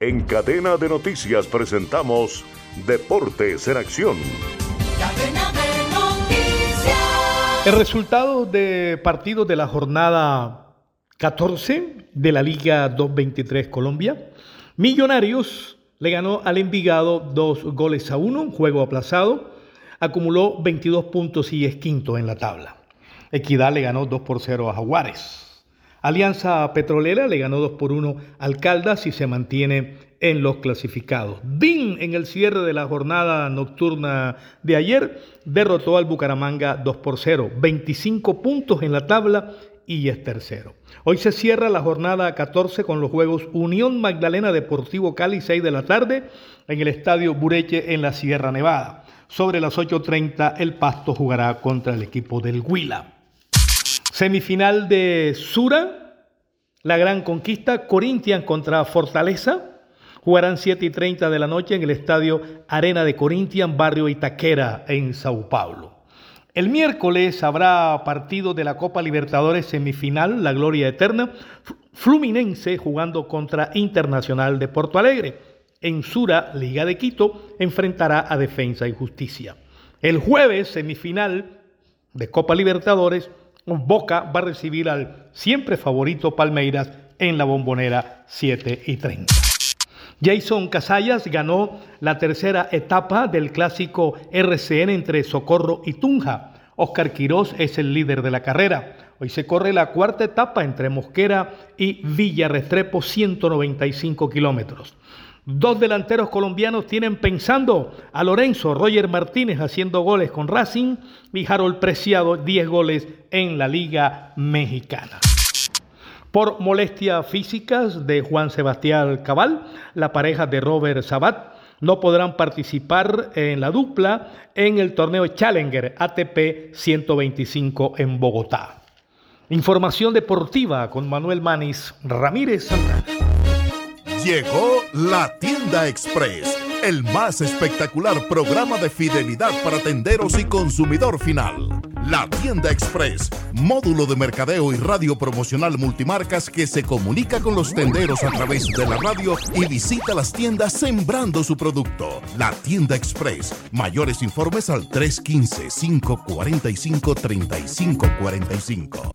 En cadena de noticias presentamos Deportes en Acción. El resultado de partidos de la jornada 14 de la Liga 223 Colombia. Millonarios le ganó al Envigado dos goles a uno, juego aplazado. Acumuló 22 puntos y es quinto en la tabla. Equidad le ganó 2 por 0 a Jaguares. Alianza Petrolera le ganó 2 por 1 al Caldas y se mantiene en los clasificados. BIN en el cierre de la jornada nocturna de ayer derrotó al Bucaramanga 2 por 0, 25 puntos en la tabla y es tercero. Hoy se cierra la jornada 14 con los juegos Unión Magdalena Deportivo Cali 6 de la tarde en el Estadio Bureche en la Sierra Nevada. Sobre las 8.30 el Pasto jugará contra el equipo del Huila. Semifinal de Sura, la gran conquista, Corinthians contra Fortaleza. Jugarán 7 y 30 de la noche en el estadio Arena de Corinthians, barrio Itaquera, en Sao Paulo. El miércoles habrá partido de la Copa Libertadores semifinal, la Gloria Eterna, Fluminense jugando contra Internacional de Porto Alegre. En Sura, Liga de Quito, enfrentará a Defensa y Justicia. El jueves, semifinal de Copa Libertadores, Boca va a recibir al siempre favorito Palmeiras en la bombonera 7 y 30. Jason Casallas ganó la tercera etapa del clásico RCN entre Socorro y Tunja. Oscar Quirós es el líder de la carrera. Hoy se corre la cuarta etapa entre Mosquera y Villa Restrepo, 195 kilómetros. Dos delanteros colombianos tienen pensando a Lorenzo, Roger Martínez haciendo goles con Racing y Harold Preciado 10 goles en la Liga Mexicana. Por molestias físicas de Juan Sebastián Cabal, la pareja de Robert Sabat no podrán participar en la dupla en el torneo Challenger ATP 125 en Bogotá. Información deportiva con Manuel Manis Ramírez. Llegó la tienda express, el más espectacular programa de fidelidad para tenderos y consumidor final. La tienda express, módulo de mercadeo y radio promocional multimarcas que se comunica con los tenderos a través de la radio y visita las tiendas sembrando su producto. La tienda express, mayores informes al 315-545-3545.